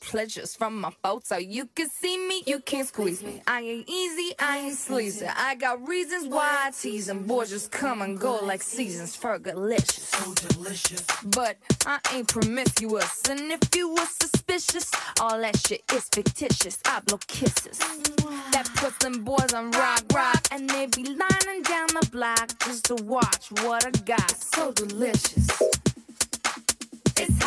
pleasures from my photo. You can see me, you can't squeeze me. I ain't easy, I ain't sleazy. I got reasons why I tease them. Boys just come and go like seasons. Fergalicious. So delicious. But I ain't promiscuous. And if you were suspicious, all that shit is fictitious. I blow kisses. That puts them boys on rock, rock. And they be lining down the block just to watch what I got. So delicious. It's